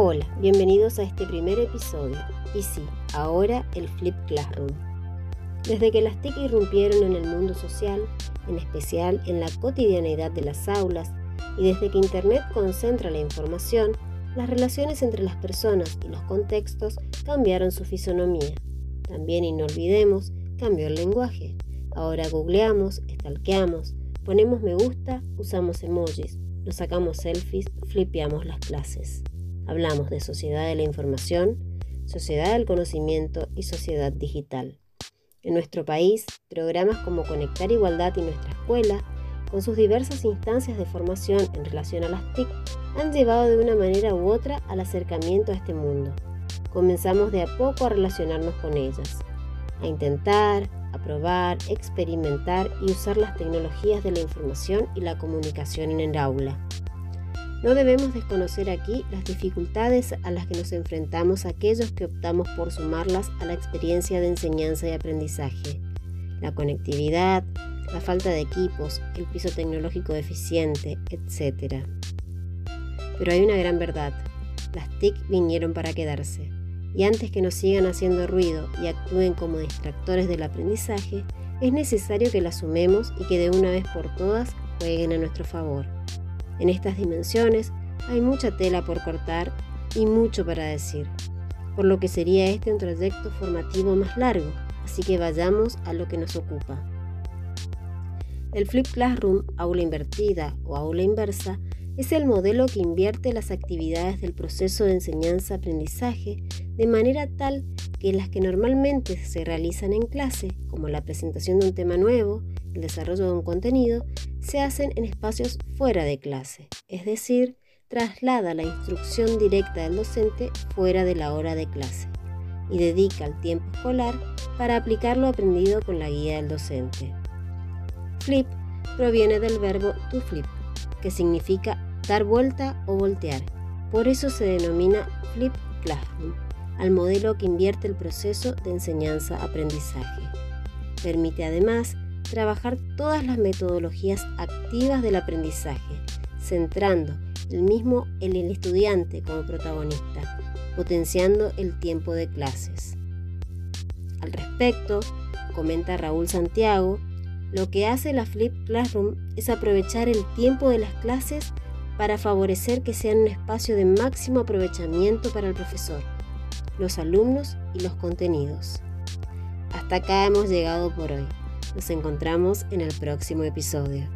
Hola, bienvenidos a este primer episodio. Y sí, ahora el Flip Classroom. Desde que las TIC irrumpieron en el mundo social, en especial en la cotidianeidad de las aulas, y desde que Internet concentra la información, las relaciones entre las personas y los contextos cambiaron su fisonomía. También, y no olvidemos, cambió el lenguaje. Ahora googleamos, stalkeamos, ponemos me gusta, usamos emojis, nos sacamos selfies, flipeamos las clases. Hablamos de sociedad de la información, sociedad del conocimiento y sociedad digital. En nuestro país, programas como Conectar Igualdad y Nuestra Escuela, con sus diversas instancias de formación en relación a las TIC, han llevado de una manera u otra al acercamiento a este mundo. Comenzamos de a poco a relacionarnos con ellas, a intentar, a probar, experimentar y usar las tecnologías de la información y la comunicación en el aula. No debemos desconocer aquí las dificultades a las que nos enfrentamos aquellos que optamos por sumarlas a la experiencia de enseñanza y aprendizaje. La conectividad, la falta de equipos, el piso tecnológico deficiente, etc. Pero hay una gran verdad. Las TIC vinieron para quedarse. Y antes que nos sigan haciendo ruido y actúen como distractores del aprendizaje, es necesario que las sumemos y que de una vez por todas jueguen a nuestro favor. En estas dimensiones hay mucha tela por cortar y mucho para decir, por lo que sería este un trayecto formativo más largo, así que vayamos a lo que nos ocupa. El Flip Classroom, aula invertida o aula inversa, es el modelo que invierte las actividades del proceso de enseñanza-aprendizaje de manera tal que las que normalmente se realizan en clase, como la presentación de un tema nuevo, el desarrollo de un contenido, se hacen en espacios fuera de clase, es decir, traslada la instrucción directa del docente fuera de la hora de clase y dedica el tiempo escolar para aplicar lo aprendido con la guía del docente. Flip proviene del verbo to flip, que significa dar vuelta o voltear. Por eso se denomina Flip Classroom, al modelo que invierte el proceso de enseñanza-aprendizaje. Permite además trabajar todas las metodologías activas del aprendizaje, centrando el mismo en el estudiante como protagonista, potenciando el tiempo de clases. Al respecto, comenta Raúl Santiago, lo que hace la Flip Classroom es aprovechar el tiempo de las clases para favorecer que sean un espacio de máximo aprovechamiento para el profesor, los alumnos y los contenidos. Hasta acá hemos llegado por hoy. Nos encontramos en el próximo episodio.